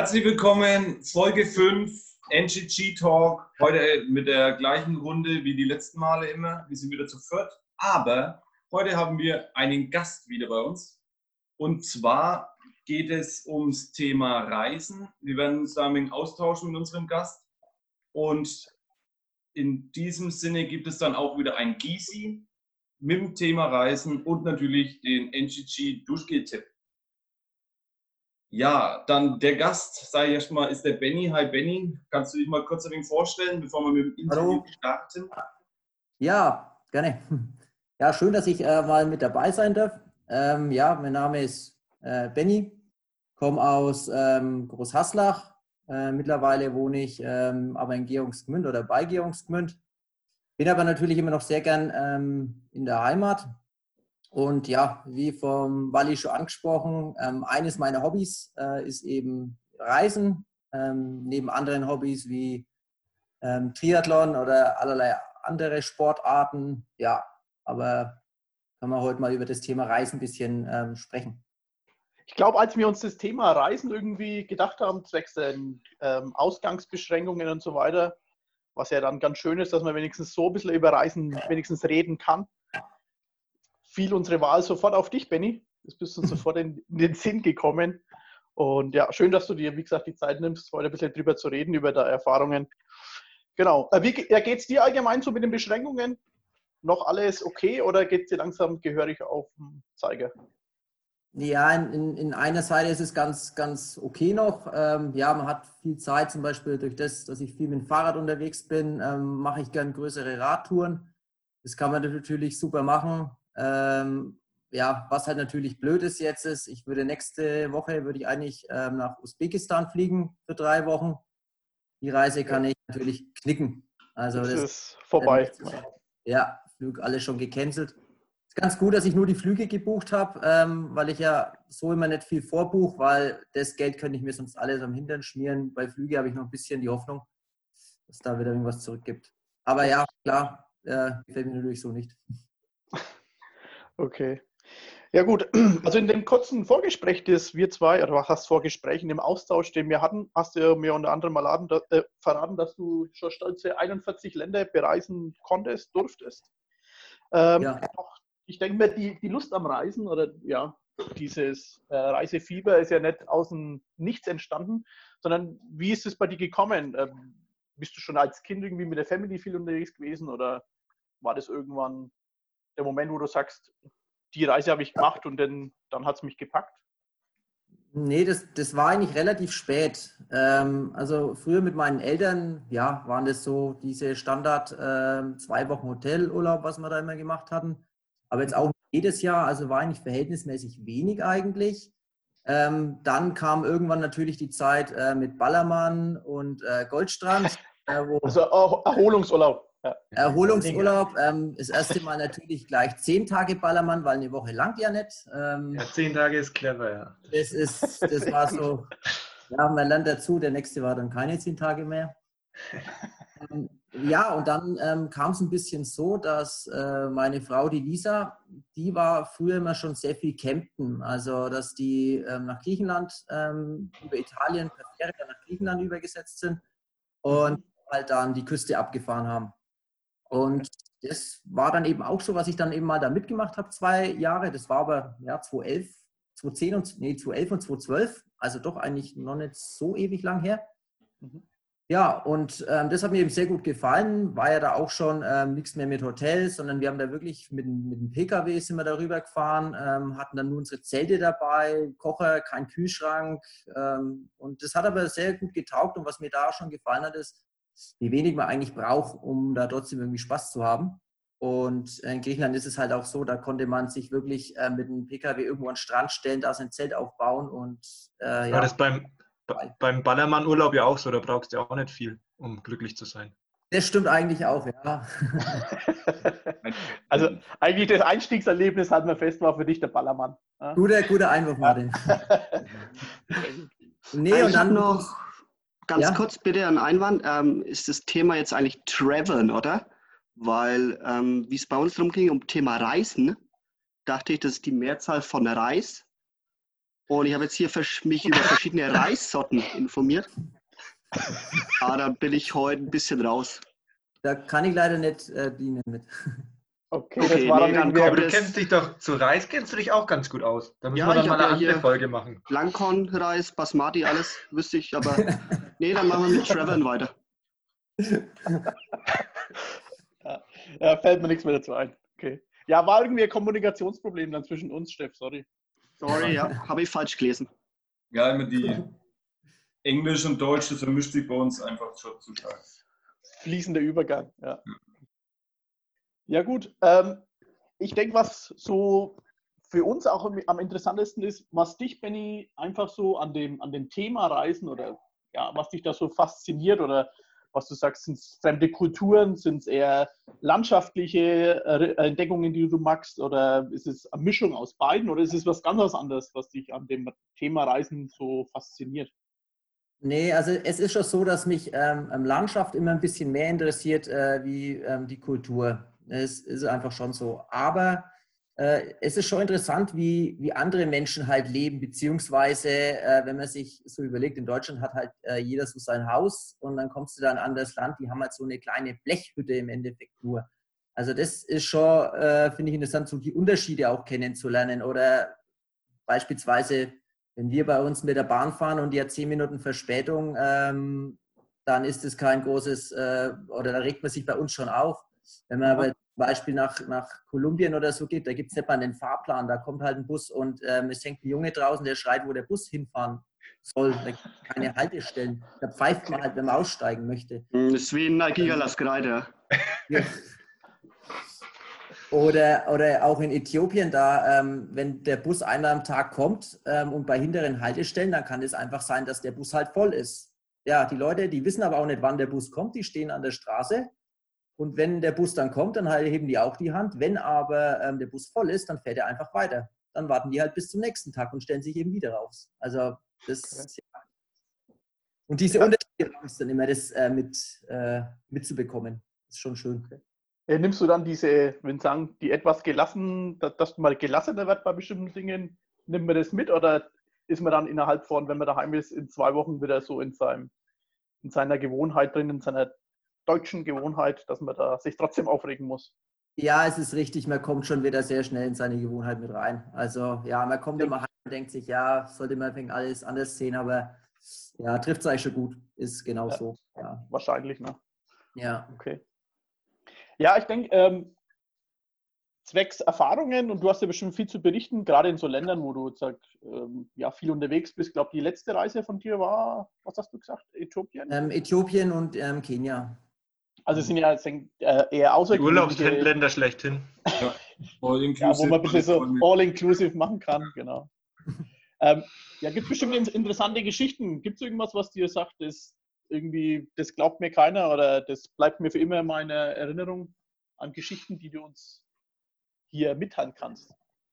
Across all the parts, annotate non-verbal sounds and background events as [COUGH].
Herzlich willkommen, Folge 5, NGG Talk. Heute mit der gleichen Runde wie die letzten Male immer. Wir sind wieder zu viert. Aber heute haben wir einen Gast wieder bei uns. Und zwar geht es ums Thema Reisen. Wir werden uns damit austauschen mit unserem Gast. Und in diesem Sinne gibt es dann auch wieder ein Gysi mit dem Thema Reisen und natürlich den NGG Duschgel-Tipp. Ja, dann der Gast, sage ich erstmal, ist der Benny. Hi Benny, kannst du dich mal kurz ein wenig vorstellen, bevor wir mit dem Interview Hallo. starten? Ja, gerne. Ja, schön, dass ich äh, mal mit dabei sein darf. Ähm, ja, mein Name ist äh, Benny, komme aus ähm, Großhaslach. Äh, mittlerweile wohne ich ähm, aber in Georgsgmünd oder bei Georgsgmünd. Bin aber natürlich immer noch sehr gern ähm, in der Heimat. Und ja, wie vom Walli schon angesprochen, ähm, eines meiner Hobbys äh, ist eben Reisen, ähm, neben anderen Hobbys wie ähm, Triathlon oder allerlei andere Sportarten. Ja, aber können wir heute mal über das Thema Reisen ein bisschen ähm, sprechen. Ich glaube, als wir uns das Thema Reisen irgendwie gedacht haben, zwecks den ähm, Ausgangsbeschränkungen und so weiter, was ja dann ganz schön ist, dass man wenigstens so ein bisschen über Reisen wenigstens reden kann, fiel unsere Wahl sofort auf dich, Benny. Das bist uns [LAUGHS] sofort in, in den Sinn gekommen. Und ja, schön, dass du dir, wie gesagt, die Zeit nimmst, heute ein bisschen drüber zu reden, über deine Erfahrungen. Genau. Äh, Wie geht es dir allgemein so mit den Beschränkungen? Noch alles okay oder geht es dir langsam gehörig auf den Zeiger? Ja, in, in, in einer Seite ist es ganz, ganz okay noch. Ähm, ja, man hat viel Zeit, zum Beispiel durch das, dass ich viel mit dem Fahrrad unterwegs bin, ähm, mache ich gern größere Radtouren. Das kann man natürlich super machen. Ähm, ja, was halt natürlich blöd ist jetzt ist, ich würde nächste Woche würde ich eigentlich ähm, nach Usbekistan fliegen für drei Wochen. Die Reise kann ich natürlich knicken. Also das das ist vorbei. ja, Flug alles schon gecancelt. Ist ganz gut, dass ich nur die Flüge gebucht habe, ähm, weil ich ja so immer nicht viel vorbuche, weil das Geld könnte ich mir sonst alles am Hintern schmieren. Bei Flüge habe ich noch ein bisschen die Hoffnung, dass da wieder irgendwas zurückgibt. Aber ja, klar, äh, gefällt mir natürlich so nicht. Okay. Ja gut, [CLEARS THROAT] also in dem kurzen Vorgespräch, das wir zwei, oder was heißt Vorgespräch, in dem Austausch, den wir hatten, hast du mir unter anderem mal laden, äh, verraten, dass du schon stolze 41 Länder bereisen konntest, durftest. Ähm, Ja. Ich denke mir, die, die Lust am Reisen oder ja, dieses äh, Reisefieber ist ja nicht aus dem Nichts entstanden, sondern wie ist es bei dir gekommen? Ähm, bist du schon als Kind irgendwie mit der Family viel unterwegs gewesen oder war das irgendwann der Moment, wo du sagst, die Reise habe ich gemacht und dann, dann hat es mich gepackt? Nee, das, das war eigentlich relativ spät. Ähm, also früher mit meinen Eltern, ja, waren das so diese Standard ähm, zwei Wochen Hotelurlaub, was wir da immer gemacht hatten. Aber jetzt auch jedes Jahr, also war eigentlich verhältnismäßig wenig eigentlich. Ähm, dann kam irgendwann natürlich die Zeit äh, mit Ballermann und äh, Goldstrand, [LAUGHS] äh, Also Er- Erholungsurlaub. Ja. Erholungsurlaub. Ähm, das erste Mal natürlich gleich zehn Tage Ballermann, weil eine Woche langt ja nicht. Ähm, Ja, zehn Tage ist clever, ja. das, ist, das war so, ja, man lernt dazu, der nächste war dann keine zehn Tage mehr. Ähm, ja, und dann ähm, kam es ein bisschen so, dass äh, meine Frau, die Lisa, die war früher immer schon sehr viel campen. Also, dass die ähm, nach Griechenland, ähm, über Italien per Fähre nach Griechenland übergesetzt sind und halt dann die Küste abgefahren haben. Und das war dann eben auch so, was ich dann eben mal da mitgemacht habe, zwei Jahre. Das war aber ja 2011, 2010 und nee, 2011 und 2012, also doch eigentlich noch nicht so ewig lang her. Mhm. Ja, und ähm, das hat mir eben sehr gut gefallen. War ja da auch schon ähm, nichts mehr mit Hotels, sondern wir haben da wirklich mit, dem- mit dem Pkw sind wir darüber gefahren, ähm, hatten dann nur unsere Zelte dabei, Kocher, kein Kühlschrank. Ähm, und das hat aber sehr gut getaugt. Und was mir da schon gefallen hat, ist, wie wenig man eigentlich braucht, um da trotzdem irgendwie Spaß zu haben. Und in Griechenland ist es halt auch so, da konnte man sich wirklich äh, mit einem Pkw irgendwo an den Strand stellen, da sein Zelt aufbauen und äh, War ja, das beim, beim Ballermann-Urlaub ja auch so, da brauchst du ja auch nicht viel, um glücklich zu sein. das stimmt eigentlich auch, ja. [LAUGHS] Also eigentlich das Einstiegserlebnis hatten wir fest, war für dich der Ballermann. Ja? Guter, guter Einwurf, Martin. [LAUGHS] Nee, und dann noch ganz Ja? kurz bitte einen Einwand. Ähm, ist das Thema jetzt eigentlich Traveln, oder? Weil, ähm, wie es bei uns darum ging, um Thema Reisen, dachte ich, das ist die Mehrzahl von Reis. Und ich habe jetzt hier mich über verschiedene [LAUGHS] Reissorten informiert. Aber da bin ich heute ein bisschen raus. Da kann ich leider nicht äh, dienen mit. [LAUGHS] Okay, Okay, das war dann nee, dann Aber du kennst dich doch zu Reis kennst du dich auch ganz gut aus. Da müssen Ja, wir dann ich mal eine ja andere Folge machen. Langkorn-Reis, Basmati, alles wüsste ich, aber [LAUGHS] nee, dann machen wir mit Trevor weiter. [LAUGHS] Ja, fällt mir nichts mehr dazu ein. Okay. Ja, war irgendwie ein Kommunikationsproblem dann zwischen uns, Steff, sorry. Sorry, ja, habe ich falsch gelesen. Ja, immer die Englisch und Deutsch, das vermischt sich bei uns einfach schon zu stark. Fließender Übergang, ja. Ja, gut. Ähm, ich denke, was so für uns auch am- interessantesten ist, was dich, Benny, einfach so an dem, an dem Thema Reisen oder ja, was dich da so fasziniert oder was du sagst, sind es fremde Kulturen, sind es eher landschaftliche äh, Entdeckungen, die du magst, oder ist es eine Mischung aus beiden oder ist es was ganz anderes, was dich an dem Thema Reisen so fasziniert? Nee, also es ist schon so, dass mich ähm, Landschaft immer ein bisschen mehr interessiert äh, wie ähm, die Kultur. Es ist einfach schon so. Aber äh, es ist schon interessant, wie, wie andere Menschen halt leben, beziehungsweise äh, wenn man sich so überlegt, in Deutschland hat halt äh, jeder so sein Haus und dann kommst du da in ein anderes Land, die haben halt so eine kleine Blechhütte im Endeffekt nur. Also das ist schon, äh, finde ich interessant, so die Unterschiede auch kennenzulernen oder beispielsweise wenn wir bei uns mit der Bahn fahren und die hat zehn Minuten Verspätung, ähm, dann ist es kein großes, äh, oder da regt man sich bei uns schon auf. Wenn man aber zum Beispiel nach, nach Kolumbien oder so geht, da gibt es nicht mal einen Fahrplan, da kommt halt ein Bus und ähm, es hängt ein Junge draußen, der schreit, wo der Bus hinfahren soll. Da gibt es keine [LAUGHS] Haltestellen. Da pfeift man halt, wenn man aussteigen möchte. Hm, Das ist wie ein Gigalasgrade. [LAUGHS] Ja. Oder, oder auch in Äthiopien, da, ähm, wenn der Bus einmal am Tag kommt ähm, und bei hinteren Haltestellen, dann kann es einfach sein, dass der Bus halt voll ist. Ja, die Leute, die wissen aber auch nicht, wann der Bus kommt, die stehen an der Straße und wenn der Bus dann kommt, dann halt heben die auch die Hand. Wenn aber ähm, der Bus voll ist, dann fährt er einfach weiter. Dann warten die halt bis zum nächsten Tag und stellen sich eben wieder raus. Also das ja. Und diese Ja. Unterschiede ist dann immer das äh, mit, äh, mitzubekommen. ist schon schön. Äh, Nimmst du dann diese, wenn sagen, die etwas gelassen, dass, dass man gelassener wird bei bestimmten Dingen, nimmt man das mit oder ist man dann innerhalb von, wenn man daheim ist, in zwei Wochen wieder so in, seinem, in seiner Gewohnheit drin, in seiner deutschen Gewohnheit, dass man da sich trotzdem aufregen muss? Ja, es ist richtig, man kommt schon wieder sehr schnell in seine Gewohnheit mit rein. Also ja, man kommt immer heim und denkt sich, ja, sollte man alles anders sehen, aber ja, trifft es eigentlich schon gut. Ist genau Ja. so. Ja. Wahrscheinlich, ne? ja. Okay. Ja, ich denke, ähm, zwecks Erfahrungen, und du hast ja bestimmt viel zu berichten, gerade in so Ländern, wo du sag, ähm, ja, viel unterwegs bist. Ich glaube, die letzte Reise von dir war, was hast du gesagt, Äthiopien? Ähm, Äthiopien und ähm, Kenia. Also es sind ja äh, eher Die außergewöhnliche, Urlaubsländer schlechthin. All ja, inclusive. wo man ein bisschen so all-inclusive machen kann, genau. ähm, ja, gibt es bestimmt in- interessante Geschichten. Gibt es irgendwas, was dir sagt, das irgendwie, das glaubt mir keiner oder das bleibt mir für immer in meiner Erinnerung an Geschichten, die du uns hier mitteilen kannst?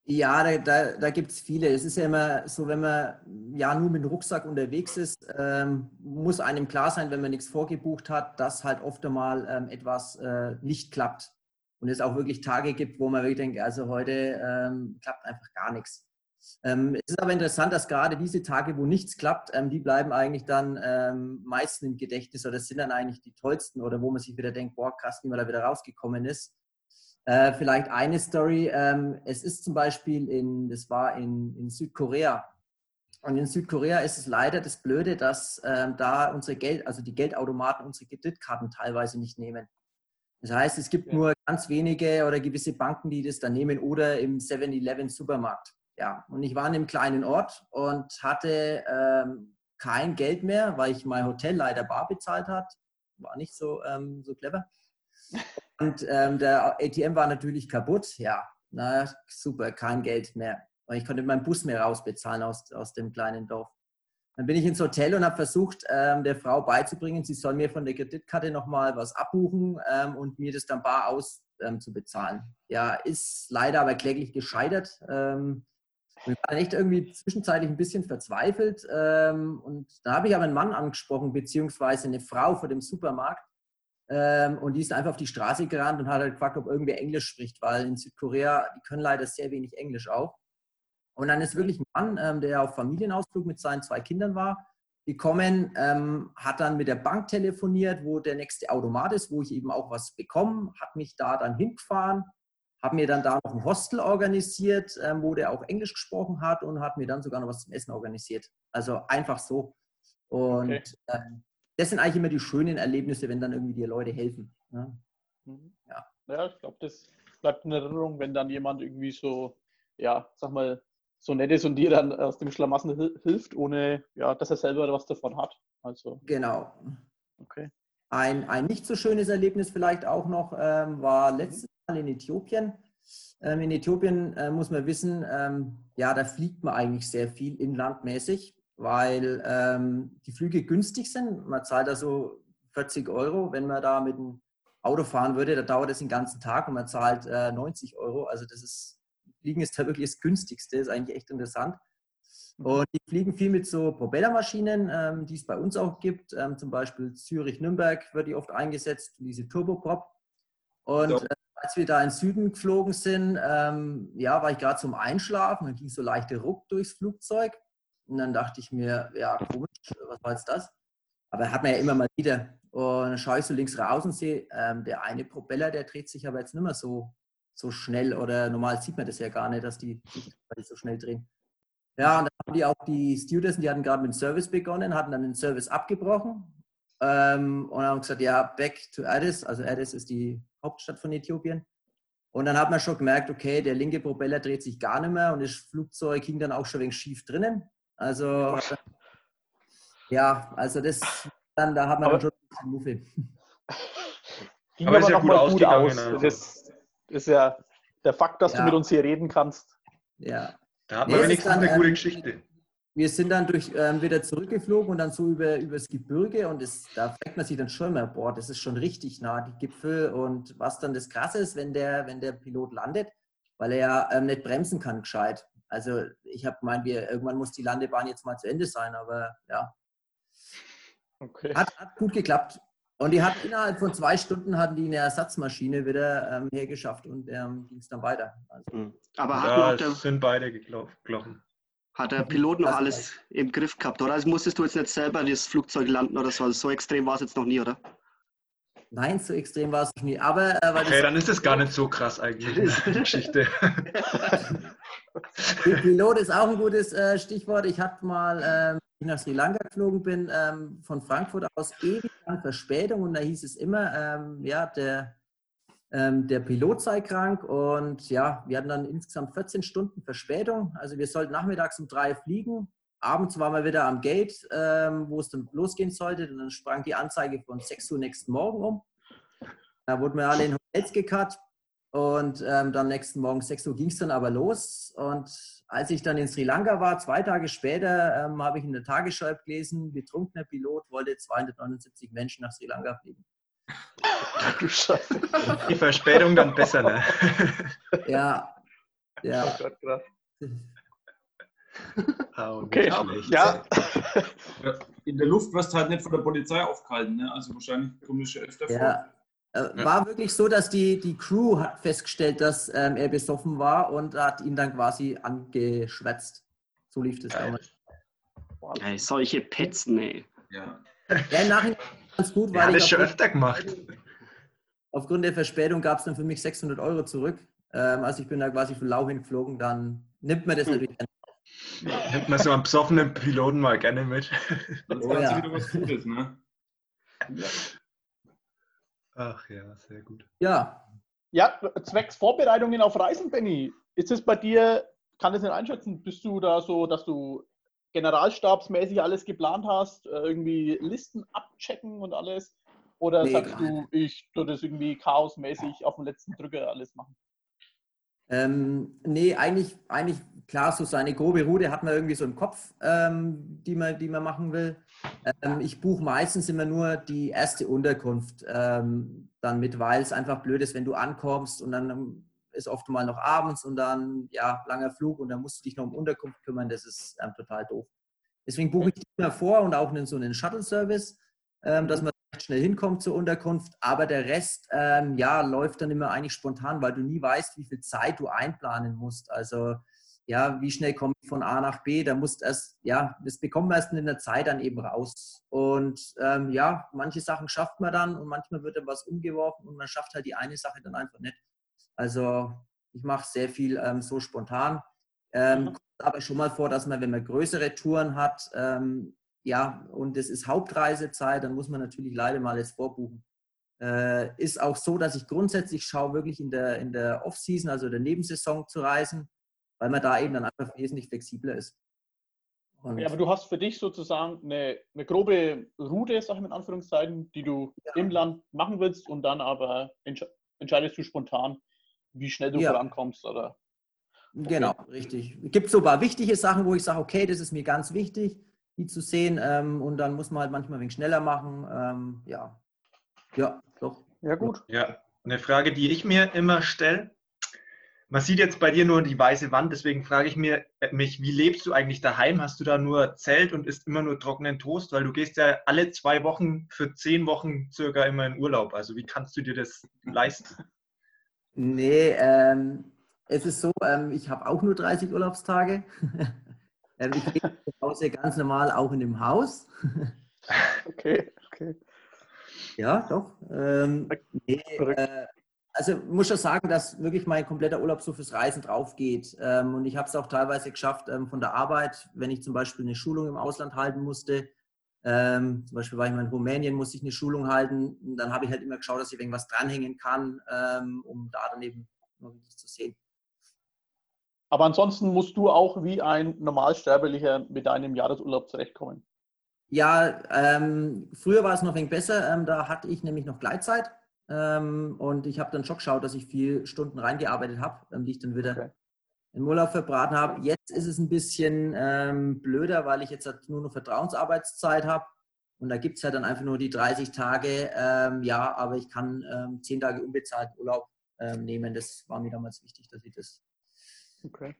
Ja, da, da, da gibt es viele. Es ist ja immer so, wenn man ja nur mit dem Rucksack unterwegs ist, ähm, muss einem klar sein, wenn man nichts vorgebucht hat, dass halt oft einmal ähm, etwas äh, nicht klappt. Und es auch wirklich Tage gibt, wo man wirklich denkt, also heute ähm, klappt einfach gar nichts. Ähm, es ist aber interessant, dass gerade diese Tage, wo nichts klappt, ähm, die bleiben eigentlich dann ähm, meistens im Gedächtnis oder sind dann eigentlich die tollsten oder wo man sich wieder denkt, boah, krass, wie man da wieder rausgekommen ist. Äh, vielleicht eine Story. Ähm, es ist zum Beispiel in, das war in, in Südkorea. Und in Südkorea ist es leider das Blöde, dass ähm, da unsere Geld, also die Geldautomaten unsere Kreditkarten teilweise nicht nehmen. Das heißt, es gibt Ja. nur ganz wenige oder gewisse Banken, die das dann nehmen oder im 7-Eleven Supermarkt. Ja, und ich war in einem kleinen Ort und hatte ähm, kein Geld mehr, weil ich mein Hotel leider bar bezahlt hat. War nicht so, ähm, so clever. [LAUGHS] Und ähm, der ATM war natürlich kaputt. Ja, na super, kein Geld mehr. Und ich konnte meinen Bus mehr rausbezahlen aus, aus dem kleinen Dorf. Dann bin ich ins Hotel und habe versucht, ähm, der Frau beizubringen, sie soll mir von der Kreditkarte nochmal was abbuchen ähm, und mir das dann bar aus ähm, zu bezahlen. Ja, ist leider aber kläglich gescheitert. Ähm, ich war echt irgendwie zwischenzeitlich ein bisschen verzweifelt. Ähm, und da habe ich aber einen Mann angesprochen, beziehungsweise eine Frau vor dem Supermarkt. Ähm, und die ist einfach auf die Straße gerannt und hat halt gefragt, ob irgendwer Englisch spricht, weil in Südkorea, die können leider sehr wenig Englisch auch. Und dann ist wirklich ein Mann, ähm, der auf Familienausflug mit seinen zwei Kindern war, gekommen, ähm, hat dann mit der Bank telefoniert, wo der nächste Automat ist, wo ich eben auch was bekomme, hat mich da dann hingefahren, habe mir dann da noch ein Hostel organisiert, ähm, wo der auch Englisch gesprochen hat und hat mir dann sogar noch was zum Essen organisiert. Also einfach so. Und Okay. ähm, das sind eigentlich immer die schönen Erlebnisse, wenn dann irgendwie dir Leute helfen. ne? Mhm. Ja. Ja, ich glaube, das bleibt in Erinnerung, wenn dann jemand irgendwie so, ja, sag mal, so nett ist und dir dann aus dem Schlamassel hil- hilft, ohne ja, dass er selber was davon hat. Also, Genau. okay. Ein, ein nicht so schönes Erlebnis vielleicht auch noch ähm, war letztes Mal in Äthiopien. Ähm, in Äthiopien äh, muss man wissen, ähm, ja, da fliegt man eigentlich sehr viel inlandmäßig, weil ähm, die Flüge günstig sind. Man zahlt da so 40 Euro. Wenn man da mit dem Auto fahren würde, da dauert es den ganzen Tag und man zahlt äh, 90 Euro. Also das ist, Fliegen ist da wirklich das günstigste, ist eigentlich echt interessant. Und die fliegen viel mit so Propellermaschinen, ähm, die es bei uns auch gibt. Ähm, zum Beispiel Zürich-Nürnberg wird die oft eingesetzt, diese Turboprop. Und Ja. äh, als wir da in den Süden geflogen sind, ähm, ja, war ich gerade zum Einschlafen, dann ging so leichte Ruck durchs Flugzeug. Und dann dachte ich mir, ja, komisch, was war jetzt das? Aber hat man ja immer mal wieder. Und dann schaue ich so links raus und sehe, ähm, der eine Propeller, der dreht sich aber jetzt nicht mehr so, so schnell. Oder normal sieht man das ja gar nicht, dass die sich so schnell drehen. Ja, und dann haben die auch die Stewardessen, die hatten gerade mit dem Service begonnen, hatten dann den Service abgebrochen ähm, und haben gesagt, ja, back to Addis. Also Addis ist die Hauptstadt von Äthiopien. Und dann hat man schon gemerkt, okay, der linke Propeller dreht sich gar nicht mehr und das Flugzeug hing dann auch schon wegen schief drinnen. Also ja, also das dann, da hat man Aber- dann schon ein bisschen Muffe. Ging [LAUGHS] Aber aber, ist ja gut mal gut ausgegangen, aus. also. Das ist ja der Fakt, dass Ja. du mit uns hier reden kannst. Ja. Da hat Nee, man es ist wenigstens dann, eine gute ähm, Geschichte. Wir sind dann durch, ähm, wieder zurückgeflogen und dann so über, übers Gebirge und das, da fragt man sich dann schon mal, boah, das ist schon richtig nah, die Gipfel und was dann das Krasse ist, wenn der, wenn der Pilot landet, weil er ja ähm, nicht bremsen kann gescheit. Also ich habe gemeint, wir, irgendwann muss die Landebahn jetzt mal zu Ende sein, aber ja, Okay. hat, hat gut geklappt. Und die hat innerhalb von zwei Stunden hatten die eine Ersatzmaschine wieder ähm, hergeschafft und ähm, ging es dann weiter. Also, Mhm. Aber hat, Ja, noch der, es sind beide geklochen. hat der Pilot noch alles im Griff gehabt, oder? Also musstest du jetzt nicht selber das Flugzeug landen oder so. Also so extrem war es jetzt noch nie, oder? nein, so extrem war es noch nie. Aber äh, weil das Okay, dann ist es gar nicht so krass eigentlich, ne, die [LAUGHS] Geschichte. [LAUGHS] Pilot ist auch ein gutes äh, Stichwort. Ich hatte mal, ähm, ich nach Sri Lanka geflogen bin, ähm, von Frankfurt aus ewig lang Verspätung und da hieß es immer, ähm, ja, der, ähm, der Pilot sei krank und ja, wir hatten dann insgesamt 14 Stunden Verspätung. Also wir sollten nachmittags um drei fliegen. Abends waren wir wieder am Gate, ähm, wo es dann losgehen sollte. Und dann sprang die Anzeige von 6 Uhr nächsten Morgen um. Da wurden wir alle in Hotels gekarrt. Und ähm, dann nächsten Morgen 6 Uhr ging es dann aber los. Und als ich dann in Sri Lanka war, zwei Tage später, ähm, habe ich in der Tagesschau gelesen, betrunkener Pilot wollte 279 Menschen nach Sri Lanka fliegen. Du Scheiße. Die Verspätung dann besser, ne? Ja, ja. Oh Gott, krass. Oh, Okay, schlecht. ja. In der Luft wirst du halt nicht von der Polizei aufgehalten, ne? Also wahrscheinlich es schon öfter vor. Ja. Äh, War wirklich so, dass die, die Crew hat festgestellt, dass ähm, er besoffen war und hat ihn dann quasi angeschwätzt. So lief das damals. Ey, solche Petzen, ey. Ja. Ja, im Nachhinein ganz gut, hat weil das ich schon öfter gemacht. aufgrund der Verspätung gab es dann für mich 600 Euro zurück. Ähm, also ich bin da quasi von Lau hingeflogen, dann nimmt man das natürlich. Nimmt man so einen besoffenen Piloten mal gerne mit. Dann Oh ja. ja. wieder was Gutes, ne? Ach ja, sehr gut. Ja, Ja, zwecks Vorbereitungen auf Reisen, Benny. Ist es bei dir, kann das nicht einschätzen, bist du da so, dass du generalstabsmäßig alles geplant hast, äh, irgendwie Listen abchecken und alles? Oder Nee, sagst du, ich tue das irgendwie chaosmäßig auf den letzten Drücker alles machen? Ähm, nee, eigentlich, eigentlich klar, so seine grobe Route hat man irgendwie so im Kopf, ähm, die, man, die man machen will. Ähm, ich buche meistens immer nur die erste Unterkunft ähm, dann mit, weil es einfach blöd ist, wenn du ankommst und dann ist oft mal noch abends und dann, ja, langer Flug und dann musst du dich noch um Unterkunft kümmern. Das ist ähm, total doof. Deswegen buche ich die immer vor und auch so einen Shuttle-Service, ähm, dass man schnell hinkommt zur Unterkunft. Aber der Rest, ähm, ja, läuft dann immer eigentlich spontan, weil du nie weißt, wie viel Zeit du einplanen musst. Also ja, wie schnell komme ich von A nach B? Da muss erst, ja, das bekommt man erst in der Zeit dann eben raus. Und ähm, ja, manche Sachen schafft man dann und manchmal wird dann was umgeworfen und man schafft halt die eine Sache dann einfach nicht. Also ich mache sehr viel ähm, so spontan. Ähm, Mhm. aber schon mal vor, dass man, wenn man größere Touren hat, ähm, ja, und es ist Hauptreisezeit, dann muss man natürlich leider mal jetzt vorbuchen. Äh, ist auch so, dass ich grundsätzlich schaue, wirklich in der, in der Off-Season, also der Nebensaison zu reisen, weil man da eben dann einfach wesentlich flexibler ist. Und, Ja, aber du hast für dich sozusagen eine, eine grobe Route, sag ich mal in Anführungszeichen, die du Ja. im Land machen willst und dann aber entsche entscheidest du spontan, wie schnell du Ja. vorankommst oder Genau, richtig. Es gibt so ein paar wichtige Sachen, wo ich sage, okay, das ist mir ganz wichtig, die zu sehen. Ähm, und dann muss man halt manchmal ein wenig schneller machen. Ähm, ja. Ja, doch. Ja, gut. Ja, eine Frage, die ich mir immer stelle. Man sieht jetzt bei dir nur die weiße Wand, deswegen frage ich mir, äh, mich, wie lebst du eigentlich daheim? Hast du da nur Zelt und isst immer nur trockenen Toast? Weil du gehst ja alle zwei Wochen für zehn Wochen circa immer in Urlaub. Also wie kannst du dir das leisten? Nee, ähm, es ist so, ähm, ich habe auch nur 30 Urlaubstage. [LAUGHS] ähm, ich lebe zu Hause ganz normal auch in dem Haus. [LAUGHS] Okay, okay. Ja, doch. Ähm, nee, äh, also muss schon sagen, dass wirklich mein kompletter Urlaub so fürs Reisen drauf geht. Ähm, und ich habe es auch teilweise geschafft ähm, von der Arbeit, wenn ich zum Beispiel eine Schulung im Ausland halten musste. Ähm, zum Beispiel war ich mal in Rumänien, musste ich eine Schulung halten. Und dann habe ich halt immer geschaut, dass ich irgendwas dranhängen kann, ähm, um da dann eben noch wirklich zu sehen. Aber ansonsten musst du auch wie ein Normalsterblicher mit deinem Jahresurlaub zurechtkommen. Ja, ähm, früher war es noch ein wenig besser. Ähm, da hatte ich nämlich noch Gleitzeit. Ähm, und ich habe dann schon geschaut, dass ich viel Stunden reingearbeitet habe, ähm, die ich dann wieder Okay. im Urlaub verbraten habe. Jetzt ist es ein bisschen ähm, blöder, weil ich jetzt halt nur noch Vertrauensarbeitszeit habe. Und da gibt es ja dann einfach nur die 30 Tage. Ähm, ja, aber ich kann ähm, 10 Tage unbezahlt Urlaub ähm, nehmen. Das war mir damals wichtig, dass ich das. Okay.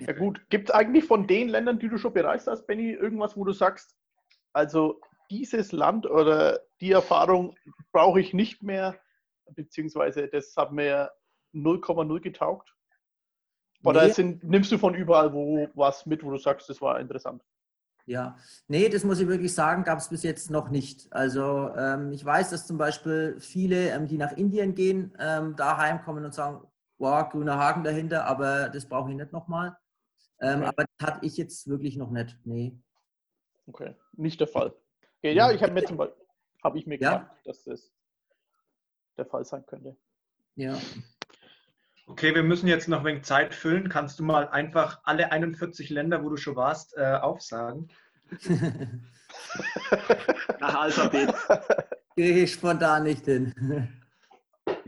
Ja gut, gibt es eigentlich von den Ländern, die du schon bereist hast, Benny, irgendwas, wo du sagst, also dieses Land oder die Erfahrung brauche ich nicht mehr, beziehungsweise das hat mir 0,0 getaugt? Oder Nee. sind, nimmst du von überall wo was mit, wo du sagst, das war interessant? Ja, nee, das muss ich wirklich sagen, gab es bis jetzt noch nicht. Also ähm, ich weiß, dass zum Beispiel viele, ähm, die nach Indien gehen, ähm, da heimkommen und sagen, wow, grüner Haken dahinter, aber das brauche ich nicht nochmal. Ähm, Okay. Aber das hatte ich jetzt wirklich noch nicht. Nee. Okay, nicht der Fall. Okay, ja, ich habe mir zum Beispiel, habe ich mir Ja. gedacht, dass das der Fall sein könnte. Ja. Okay, wir müssen jetzt noch ein wenig Zeit füllen. Kannst du mal einfach alle 41 Länder, wo du schon warst, äh, aufsagen? Nach Alphabet. [LAUGHS] Kriege ich spontan nicht hin.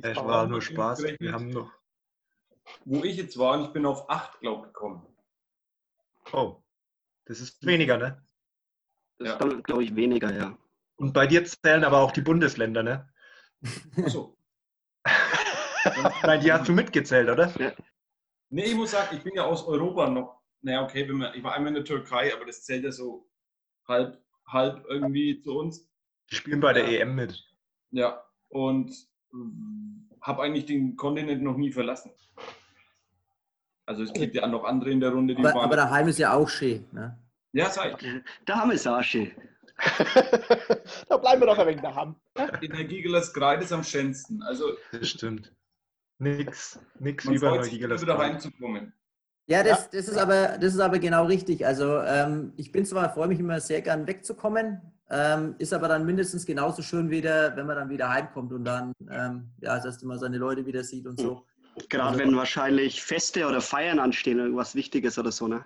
Es war nur Spaß. Wir haben noch. Wo ich jetzt war, und ich bin auf 8, glaube ich, gekommen. Oh, das ist weniger, ne? Das Ja. ist, glaube ich, weniger, ja. Und bei dir zählen aber auch die Bundesländer, ne? Achso. [LAUGHS] Nein, die hast du mitgezählt, oder? Nee, ich muss sagen, ich bin ja aus Europa noch. Naja, okay, wenn man, ich war einmal in der Türkei, aber das zählt ja so halb, halb irgendwie zu uns. Die spielen bei der Ja. EM mit. Ja, und habe eigentlich den Kontinent noch nie verlassen. Also es gibt ja noch andere in der Runde, die Aber, waren. aber daheim ist ja auch schön. Ne? Ja, sag ich. Da haben wir Sasche. [LAUGHS] da bleiben wir doch ein wenig daheim. In der Gigeles Greit ist am schönsten. Also Das stimmt. Nix, nix sich, Neugigelas. wieder reinzukommen. Ja, das, das, ist aber, das ist aber genau richtig. Also ähm, ich bin zwar, freue mich immer sehr gern wegzukommen, ähm, ist aber dann mindestens genauso schön wieder, wenn man dann wieder heimkommt und dann, ähm, ja, das heißt immer seine Leute wieder sieht und so. Gerade Also- wenn wahrscheinlich Feste oder Feiern anstehen, irgendwas Wichtiges oder so, ne?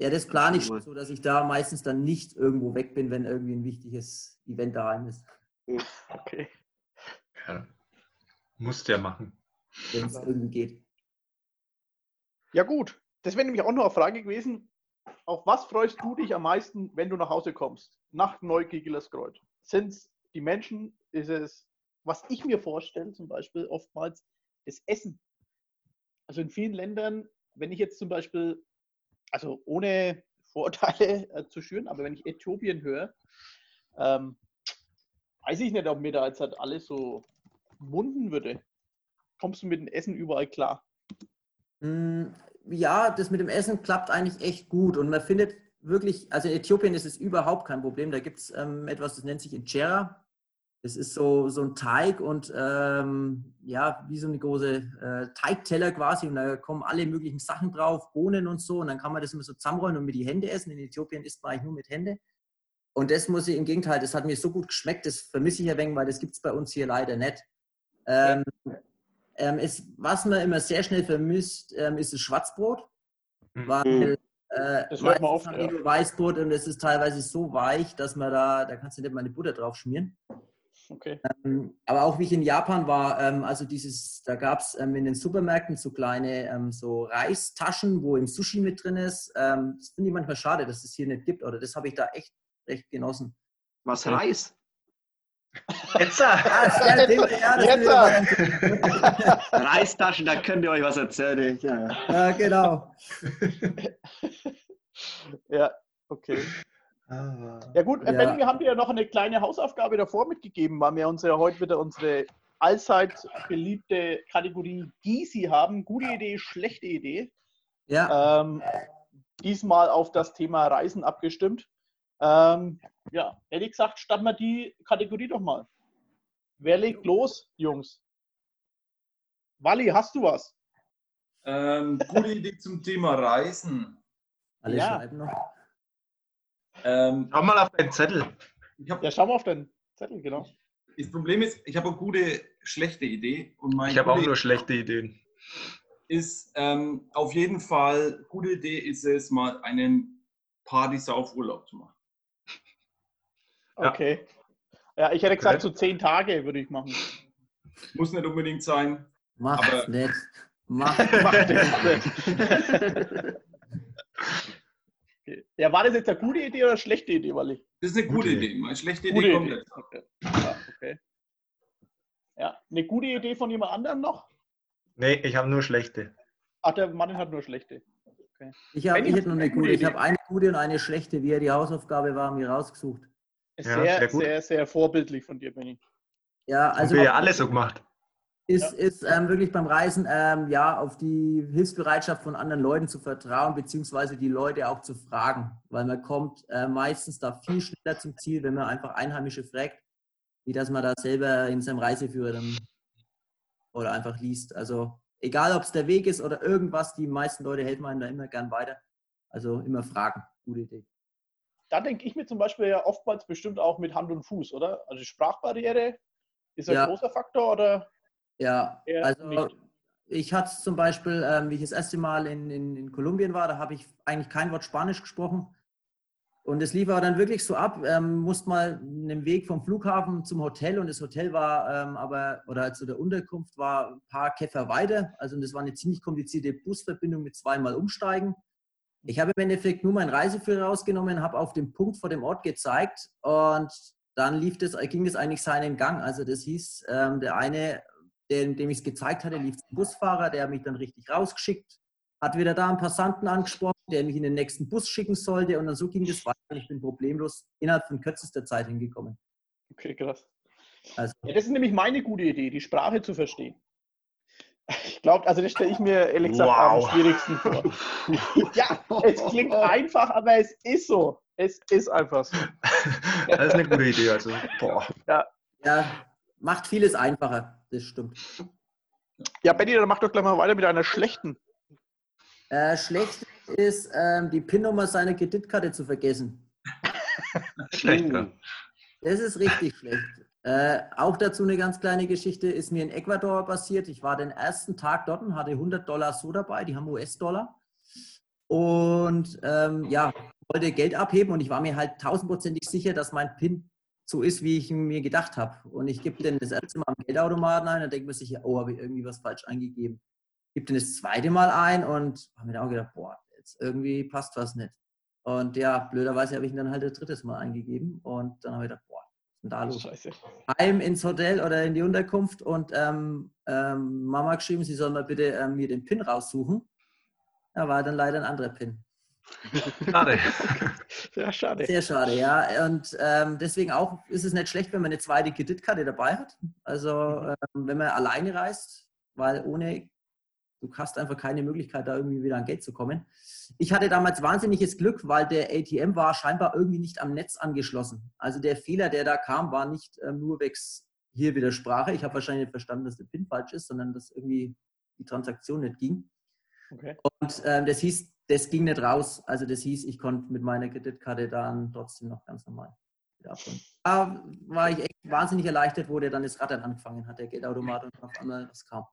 Ja, das plane ich schon so, dass ich da meistens dann nicht irgendwo weg bin, wenn irgendwie ein wichtiges Event daheim ist, [LAUGHS] Okay. Ja. Musst ja machen. wenn es irgendwie geht. Ja gut, das wäre nämlich auch noch eine Frage gewesen. Auf was freust du dich am meisten, wenn du nach Hause kommst? Nach Neugiegelerskreuz. Sind es die Menschen? Ist es, was ich mir vorstelle, zum Beispiel oftmals, das Essen. Also in vielen Ländern, wenn ich jetzt zum Beispiel, also ohne Vorurteile äh, zu schüren, aber wenn ich Äthiopien höre, ähm, weiß ich nicht, ob mir da jetzt halt alles so munden würde. Kommst du mit dem Essen überall klar? Mm, Ja, das mit dem Essen klappt eigentlich echt gut und man findet wirklich, also in Äthiopien ist es überhaupt kein Problem. Da gibt es ähm, etwas, das nennt sich Injera. Das ist so, so ein Teig und ähm, ja, wie so eine große äh, Teigteller quasi und da kommen alle möglichen Sachen drauf, Bohnen und so und dann kann man das immer so zusammenrollen und mit die Hände essen. In Äthiopien isst man eigentlich nur mit Hände. Und das muss ich im Gegenteil, das hat mir so gut geschmeckt, das vermisse ich ein wenig, weil das gibt es bei uns hier leider nicht. Ähm, ähm, es, was man immer sehr schnell vermisst, ähm, ist das Schwarzbrot. Mhm. Weil, äh, Das hört man meistens oft, ja. Weißbrot und es ist teilweise so weich, dass man da, da kannst du nicht mal eine Butter drauf schmieren. Okay. Ähm, aber auch wie ich in Japan war, ähm, also dieses, da gab es ähm, in den Supermärkten so kleine ähm, so Reistaschen, wo im Sushi mit drin ist. Ähm, das finde ich manchmal schade, dass es hier nicht gibt. Oder das habe ich da echt, echt genossen. Was Okay. Reis? Jetzt! [LAUGHS] Ah, ja, [LAUGHS] Reistaschen, da könnt ihr euch was erzählen. Ja. ja, genau. [LAUGHS] Ja, okay. Ah. Ja gut, äh, Ja. Benny, wir haben dir ja noch eine kleine Hausaufgabe davor mitgegeben, weil wir uns ja heute wieder unsere allzeit beliebte Kategorie Gysi haben. Gute Idee, schlechte Idee. Ja, Ähm, diesmal auf das Thema Reisen abgestimmt. Ähm, ja, hätte ich gesagt, starten wir die Kategorie doch mal. Wer legt los, Jungs? Wally, hast du was? Ähm, gute Idee zum Thema Reisen. alle ja. schreiben noch. Ähm, Schau mal auf deinen Zettel. ich hab, Ja, schau mal auf den Zettel, genau. Das Problem ist, ich habe eine gute, schlechte Idee. Und meine Ich habe auch nur schlechte Ideen. ist ähm, auf jeden Fall, gute Idee ist es, mal einen Party-Sauf-Urlaub zu machen. Okay. Ja, ich hätte gesagt, Okay. so zehn Tage würde ich machen. Muss nicht unbedingt sein. Macht's Aber- nicht. [LAUGHS] Macht Macht das nicht. Okay. Ja, war das jetzt eine gute Idee oder eine schlechte Idee, Wally? Das ist eine gute Gute Idee. Meine schlechte Gute Idee kommt Idee. Okay. Ja, okay. Ja, eine gute Idee von jemand anderem noch? Nee, ich habe nur schlechte. Ach, der Mann hat nur schlechte. Ich, hab, Benny, ich hätte noch du eine eine gute. Ich Idee? habe eine gute und eine schlechte. Wie er die Hausaufgabe war, mir rausgesucht. Ja, Sehr, sehr sehr, sehr, vorbildlich von dir, Benny. Ja, Also haben wir ja alle so gemacht. Ist, Ja. ist ähm, wirklich beim Reisen ähm, ja auf die Hilfsbereitschaft von anderen Leuten zu vertrauen, beziehungsweise die Leute auch zu fragen, weil man kommt äh, meistens da viel schneller zum Ziel, wenn man einfach Einheimische fragt, wie dass man da selber in seinem Reiseführer dann oder einfach liest. Also egal, ob es der Weg ist oder irgendwas, die meisten Leute helfen einem da immer gern weiter. Also immer fragen. Gute Idee. Da denke ich mir zum Beispiel ja oftmals bestimmt auch mit Hand und Fuß, oder? Also Sprachbarriere ist ein Ja. großer Faktor oder Ja, eher also nicht? ich hatte es zum Beispiel, ähm, wie ich das erste Mal in, in, in Kolumbien war, da habe ich eigentlich kein Wort Spanisch gesprochen. Und es lief aber dann wirklich so ab, ähm, musste mal einen Weg vom Flughafen zum Hotel und das Hotel war ähm, aber, oder zu der Unterkunft war ein paar Käfer weiter. Also das war eine ziemlich komplizierte Busverbindung mit zweimal Umsteigen. Ich habe im Endeffekt nur meinen Reiseführer rausgenommen, habe auf den Punkt vor dem Ort gezeigt und dann lief das, ging das eigentlich seinen Gang. Also das hieß, ähm, der eine, dem, dem ich es gezeigt hatte, lief zum Busfahrer, der hat mich dann richtig rausgeschickt, hat wieder da einen Passanten angesprochen, der mich in den nächsten Bus schicken sollte und dann so ging das weiter. und Ich bin problemlos innerhalb von kürzester Zeit hingekommen. Okay, krass. Also, Ja, das ist nämlich meine gute Idee, die Sprache zu verstehen. Ich glaube, also das stelle ich mir ehrlich gesagt Wow. am schwierigsten vor. [LAUGHS] Ja, es klingt einfach, aber es ist so. Es ist einfach so. Das ist eine gute Idee. Also, boah. ja, macht vieles einfacher, das stimmt. Ja, Benny, dann mach doch gleich mal weiter mit einer schlechten. Äh, schlecht ist, ähm, die PIN-Nummer seiner Kreditkarte zu vergessen. [LAUGHS] Schlechter. Das ist richtig schlecht. Äh, auch dazu eine ganz kleine Geschichte, ist mir in Ecuador passiert. Ich war den ersten Tag dort und hatte 100 Dollar so dabei, die haben US-Dollar. Und ähm, ja, wollte Geld abheben und ich war mir halt tausendprozentig sicher, dass mein PIN so ist, wie ich mir gedacht habe. Und ich gebe den das erste Mal am Geldautomaten ein und denke mir sicher, oh, habe ich irgendwie was falsch eingegeben. Gebe den das zweite Mal ein und habe mir dann auch gedacht, boah, jetzt irgendwie passt was nicht. Und ja, blöderweise habe ich ihn dann halt das drittes Mal eingegeben und dann habe ich gedacht, boah, denn da los? Scheiße. Heim ins Hotel oder in die Unterkunft und ähm, ähm, Mama geschrieben, sie soll mal bitte ähm, mir den PIN raussuchen. Da war dann leider ein anderer PIN. Schade. [LAUGHS] Ja, schade. Sehr schade, ja. Und ähm, deswegen auch ist es nicht schlecht, wenn man eine zweite Kreditkarte dabei hat. Also ähm, wenn man alleine reist, weil ohne du hast einfach keine Möglichkeit, da irgendwie wieder an Geld zu kommen. Ich hatte damals wahnsinniges Glück, weil der ATM war scheinbar irgendwie nicht am Netz angeschlossen. Also der Fehler, der da kam, war nicht ähm, nur wegs hier wieder Sprache. Ich habe wahrscheinlich nicht verstanden, dass der PIN falsch ist, sondern dass irgendwie die Transaktion nicht ging. Okay. Und ähm, das hieß, das ging nicht raus. Also das hieß, ich konnte mit meiner Kreditkarte dann trotzdem noch ganz normal wieder abholen. Da war ich echt wahnsinnig erleichtert, wo der dann das Rattern angefangen hat, der Geldautomat und auf einmal was kam.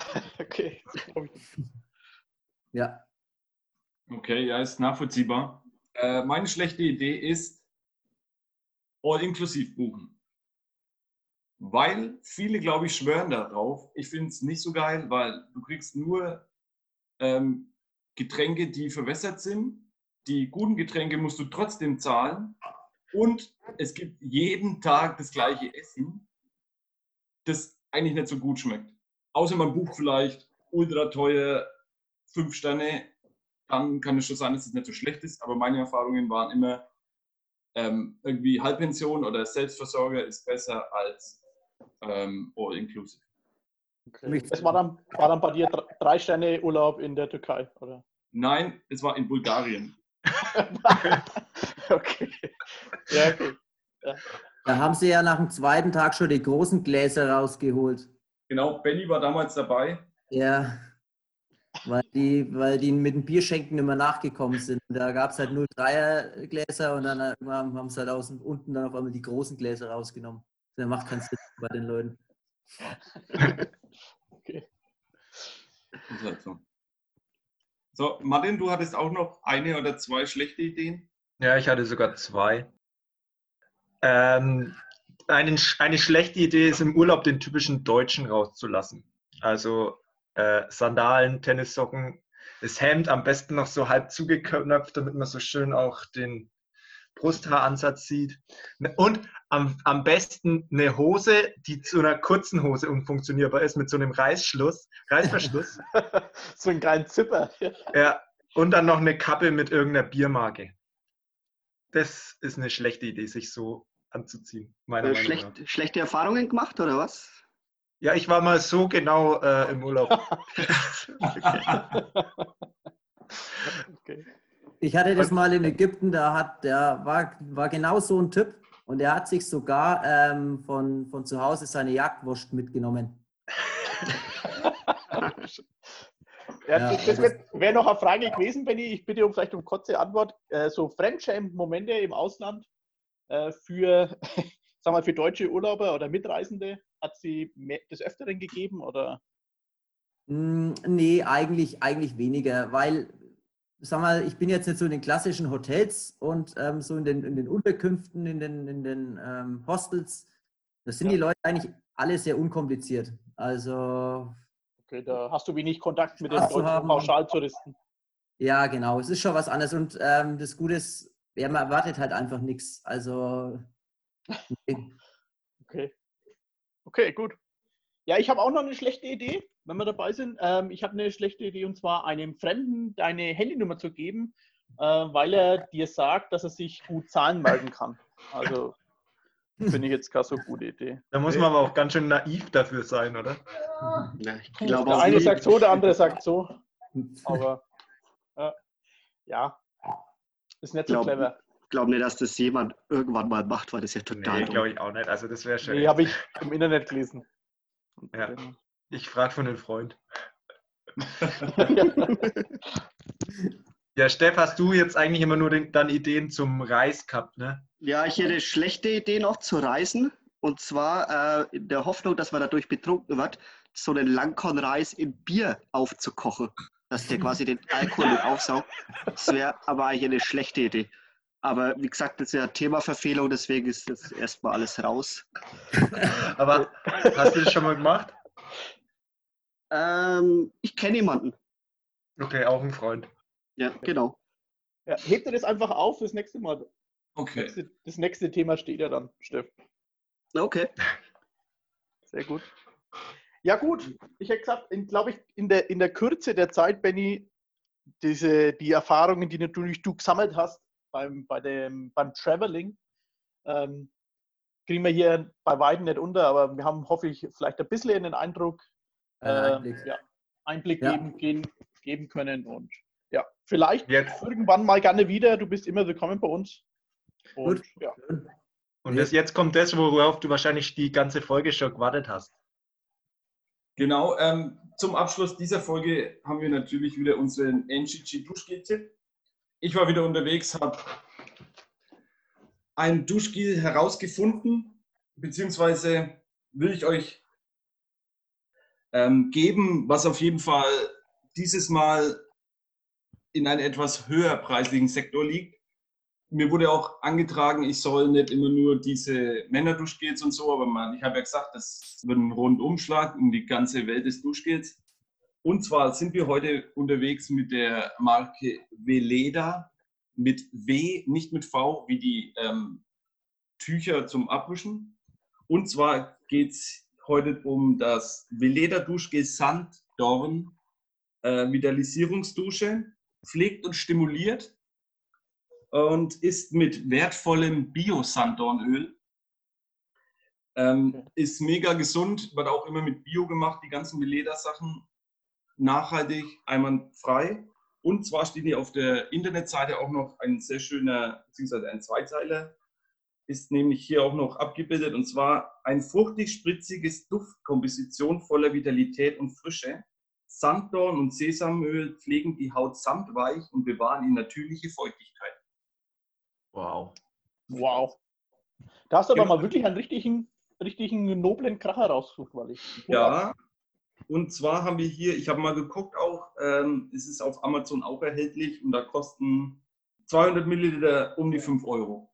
[LAUGHS] Okay. das glaub ich. Ja. Okay, ja, ist nachvollziehbar. Äh, meine schlechte Idee ist all-inklusiv buchen. Weil viele, glaube ich, schwören darauf. Ich finde es nicht so geil, weil du kriegst nur ähm, Getränke, die verwässert sind. Die guten Getränke musst du trotzdem zahlen. Und es gibt jeden Tag das gleiche Essen, das eigentlich nicht so gut schmeckt. Außer man bucht vielleicht ultra teuer, fünf Sterne, dann kann es schon sein, dass es nicht so schlecht ist. Aber meine Erfahrungen waren immer, ähm, irgendwie Halbpension oder Selbstversorger ist besser als ähm, All-Inclusive. Okay. Das war dann, war dann bei dir dr- drei Sterne Urlaub in der Türkei, oder? Nein, es war in Bulgarien. [LAUGHS] okay. Ja, okay. Da haben sie ja nach dem zweiten Tag schon die großen Gläser rausgeholt. Genau, Benny war damals dabei. Ja. Weil die, weil die mit dem Bierschenken immer nachgekommen sind. Da gab es halt 0,3er Gläser und dann haben sie halt aus unten dann auf einmal die großen Gläser rausgenommen. Das macht keinen Sinn bei den Leuten. Okay. Ist halt so. So, Martin, du hattest auch noch eine oder zwei schlechte Ideen. Ja, ich hatte sogar zwei. Ähm, eine, eine schlechte Idee ist im Urlaub den typischen Deutschen rauszulassen. Also äh, Sandalen, Tennissocken, das Hemd am besten noch so halb zugeknöpft, damit man so schön auch den Brusthaaransatz sieht. Und am, am besten eine Hose, die zu einer kurzen Hose unfunktionierbar ist, mit so einem Reißschluss, Reißverschluss. [LAUGHS] so einen geilen Zipper. ja, und dann noch eine Kappe mit irgendeiner Biermarke. Das ist eine schlechte Idee, sich so anzuziehen. Meiner Äh, Meinung schlecht, nach. schlechte Erfahrungen gemacht oder was? Ja, ich war mal so genau äh, im Urlaub. [LAUGHS] [LAUGHS] okay. Ich hatte das mal in Ägypten, da hat, der war, war genau so ein Typ und er hat sich sogar ähm, von, von zu Hause seine Jagdwurst mitgenommen. [LAUGHS] Ja, Ja, das also- wäre wär noch eine Frage gewesen, Benny. Ich bitte um vielleicht um kurze Antwort. Äh, so Fremdschämen-Momente im Ausland äh, für, [LAUGHS] sag mal, für deutsche Urlauber oder Mitreisende hat sie mehr, des Öfteren gegeben oder? Mm, Nee, eigentlich, eigentlich weniger, weil, sag mal, ich bin jetzt nicht so in den klassischen Hotels und ähm, so in den, in den Unterkünften, in den, in den ähm, Hostels. Da sind Ja. die Leute eigentlich alle sehr unkompliziert. Also, Okay, da hast du wenig Kontakt mit den deutschen. Pauschaltouristen. ja, genau, es ist schon was anderes. Und ähm, das Gute ist, ja, man erwartet halt einfach nichts. Also. [LAUGHS] Okay. Okay, gut. Ja, ich habe auch noch eine schlechte Idee, wenn wir dabei sind. Ähm, ich habe eine schlechte Idee und zwar einem Fremden deine Handynummer zu geben, äh, weil er dir sagt, dass er sich gut Zahlen melden kann. Also finde ich jetzt keine so gute Idee. Da muss man aber auch ganz schön naiv dafür sein, oder? Ja, ich Puh, glaube der eine sagt so, der andere sagt so. Aber äh, ja, ist nicht so Glaub- clever. Ich glaube nicht, dass das jemand irgendwann mal macht, weil das ja total Nee, glaube ich auch nicht. Also das wäre schön. Nee, habe ich im Internet gelesen. Ja. Ich frage von den Freund. [LAUGHS] Ja, Steff, hast du jetzt eigentlich immer nur den, dann Ideen zum Reis gehabt, ne? Ja, ich hätte schlechte Idee noch zu reisen. Und zwar äh, in der Hoffnung, dass man dadurch betrunken wird, so einen Langkornreis in Bier aufzukochen. Dass der quasi den Alkohol mit aufsaugt. Das wäre aber eigentlich eine schlechte Idee. Aber wie gesagt, das ist ja Themaverfehlung, deswegen ist das erstmal alles raus. Aber hast du das schon mal gemacht? Ähm, ich kenne jemanden. Okay, auch ein Freund. Ja, genau. Ja, hebt ihr das einfach auf fürs nächste Mal. Das Okay. nächste, das nächste Thema steht ja dann, Steff. Okay. Sehr gut. Ja, gut. Ich hätte gesagt, glaube ich, in der, in der Kürze der Zeit, Benny, diese, die Erfahrungen, die natürlich du gesammelt hast beim, bei dem, beim Traveling, ähm, kriegen wir hier bei Weitem nicht unter, aber wir haben, hoffe ich, vielleicht ein bisschen einen Eindruck. Äh, Einblick. ja, Einblick Ja. geben, gehen, geben können. Und ja, vielleicht Jetzt. irgendwann mal gerne wieder. Du bist immer willkommen bei uns. Und Gut. ja. Und das, jetzt kommt das, worauf du wahrscheinlich die ganze Folge schon gewartet hast. Genau, ähm, zum Abschluss dieser Folge haben wir natürlich wieder unseren NGG Duschgel-Tipp. Ich war wieder unterwegs, habe ein Duschgel herausgefunden, beziehungsweise will ich euch ähm, geben, was auf jeden Fall dieses Mal in einem etwas höherpreisigen Sektor liegt. Mir wurde auch angetragen, ich soll nicht immer nur diese Männerduschgels und so, aber man, ich habe ja gesagt, das wird ein Rundumschlag um die ganze Welt des Duschgels. Und zwar sind wir heute unterwegs mit der Marke Veleda mit W, nicht mit V, wie die ähm, Tücher zum Abwischen. Und zwar geht es heute um das Veleda Duschgel Sanddorn äh, Vitalisierungsdusche, pflegt und stimuliert und ist mit wertvollem Bio-Sanddornöl. Ähm, ist mega gesund, wird auch immer mit Bio gemacht, die ganzen Veleda-Sachen nachhaltig, einwandfrei. Und zwar steht hier auf der Internetseite auch noch ein sehr schöner, beziehungsweise ein Zweiteiler, ist nämlich hier auch noch abgebildet. Und zwar ein fruchtig-spritziges Duftkomposition voller Vitalität und Frische. Sanddorn und Sesamöl pflegen die Haut samtweich und bewahren die natürliche Feuchtigkeit. Wow. wow. Da hast du aber Genau. mal wirklich einen richtigen, richtigen noblen Kracher rausgesucht, weil ich. Ja, und zwar haben wir hier, ich habe mal geguckt auch, ähm, es ist auf Amazon auch erhältlich und da kosten 200 Milliliter um die 5 Euro.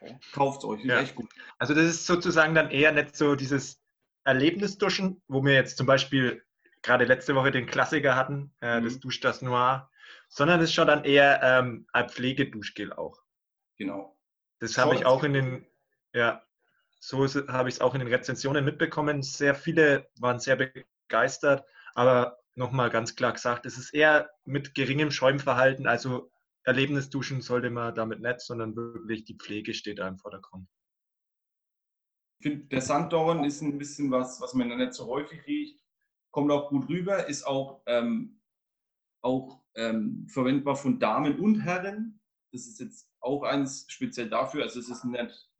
Okay. Kauft euch, ist Ja. echt gut. Also das ist sozusagen dann eher nicht so dieses Erlebnisduschen, wo wir jetzt zum Beispiel gerade letzte Woche den Klassiker hatten, äh, das Mhm. Dusch das Noir, sondern es ist schon dann eher ähm, ein Pflegeduschgel auch. Genau. Das habe ich auch in den, ja, so habe ich es auch in den Rezensionen mitbekommen. Sehr viele waren sehr begeistert, aber nochmal ganz klar gesagt, es ist eher mit geringem Schäumverhalten, also Erlebnisduschen sollte man damit nicht, sondern wirklich die Pflege steht da im Vordergrund. Ich finde, der Sanddorn ist ein bisschen was, was man nicht so häufig riecht. Kommt auch gut rüber, ist auch, ähm, auch ähm, verwendbar von Damen und Herren. Das ist jetzt auch eins speziell dafür. Also es ist nicht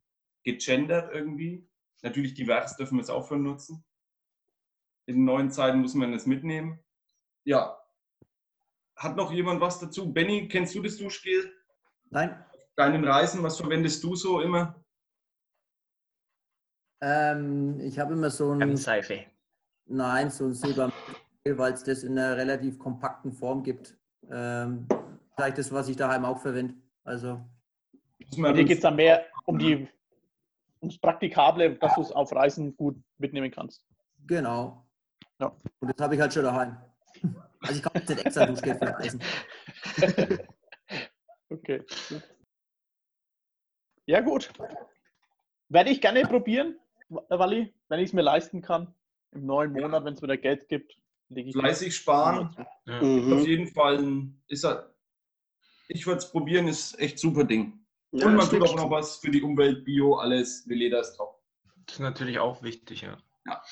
gegendert irgendwie. Natürlich divers dürfen wir es auch für nutzen. In neuen Zeiten muss man es mitnehmen. Ja. Hat noch jemand was dazu? Benny, kennst du das Duschgel? Nein, Deinen Reisen, was verwendest du so immer? ähm, ich habe immer so ein, Ganzseife. nein, so ein Silber, weil es das in einer relativ kompakten Form gibt. Ähm, vielleicht das, was ich daheim auch verwende. Also, Bei dir geht es dann mehr um die, ums Praktikable, dass du es auf Reisen gut mitnehmen kannst. genau. Ja. Und das habe ich halt schon daheim. Also ich kaufe jetzt nicht extra Duschgel für Reisen. [LAUGHS] Okay. Ja, gut. Werde ich gerne probieren, Wally, wenn ich es mir leisten kann. Im neuen Monat, wenn es wieder Geld gibt, lege ich mir fleißig sparen. Ja. Auf Mhm. jeden Fall ist er, ich würde es probieren, ist echt super Ding. Ja, Und man tut auch noch was für die Umwelt, Bio, alles, Veleda ist top. Das ist natürlich auch wichtig, ja. Ja,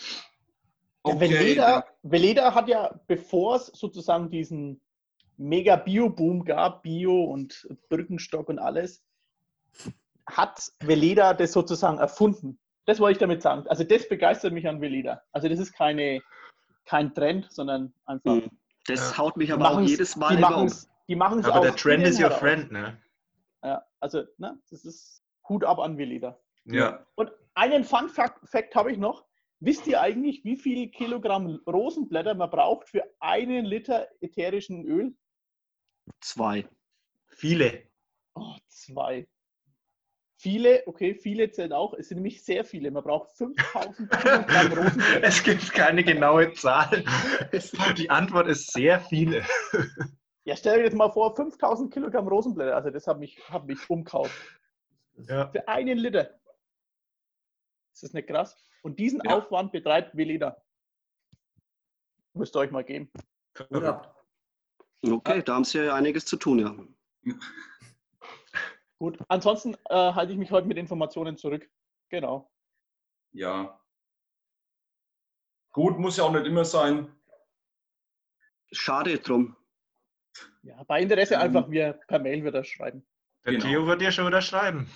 Veleda, Veleda hat ja, bevor es sozusagen diesen mega Bio-Boom gab, Bio und Birkenstock und alles, hat Veleda das sozusagen erfunden. Das wollte ich damit sagen. Also das begeistert mich an Veleda. Also das ist keine, kein Trend, sondern einfach. Mhm. Das Ja. haut mich aber auch jedes Mal die immer machen um. es die machen's Aber der Trend innen is your friend, ne? Ja, also, ne, das ist Hut ab an Veleda. Ja. Und einen Fun Fact, Fact habe ich noch. Wisst ihr eigentlich, wie viel Kilogramm Rosenblätter man braucht für einen Liter ätherischen Öl? Zwei. Viele. Oh, zwei. Viele, okay, viele zählt auch. Es sind nämlich sehr viele. Man braucht 5000 Kilogramm [LAUGHS] Rosenblätter. es gibt keine genaue Zahl. Die Antwort ist sehr viele. Ja, stell dir jetzt mal vor, 5000 Kilogramm Rosenblätter. Also das hat mich, hat mich umgehauen. Ja. Für einen Liter. Ist das nicht krass? Und diesen Ja. Aufwand betreibt Veleda. Müsst ihr euch mal geben. Ab. Okay, da haben sie ja einiges zu tun, ja. Gut, ansonsten äh, halte ich mich heute mit Informationen zurück. Genau. Ja. Gut, muss ja auch nicht immer sein. Schade drum. Ja, bei Interesse Ähm. einfach mir per Mail wieder schreiben. Der Genau. Theo wird dir schon unterschreiben.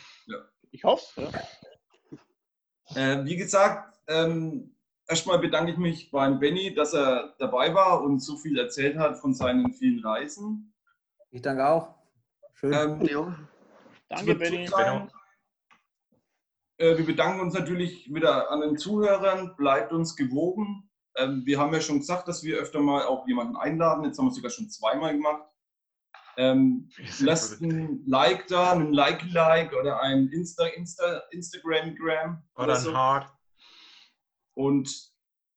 Ich hoffe ja. Äh, wie gesagt, ähm, erstmal bedanke ich mich beim Benny, dass er dabei war und so viel erzählt hat von seinen vielen Reisen. Ich danke auch. Schön. Ähm, Ja. Danke, Benny. sein. Äh, wir bedanken uns natürlich wieder an den Zuhörern. Bleibt uns gewogen. Ähm, wir haben ja schon gesagt, dass wir öfter mal auch jemanden einladen. Jetzt haben wir es sogar schon zweimal gemacht. Ähm, lasst ein Like da, ein Like-Like oder ein Insta, Insta, Instagram-Gram Oder ein Hard. Und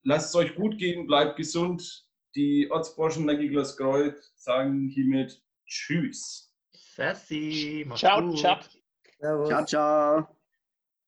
lasst es euch gut gehen, bleibt gesund. Die Ortsburschen Nagiglas Kreuz sagen hiermit Tschüss. Sassy. Ciao, gut. ciao. Servus. Ciao, ciao.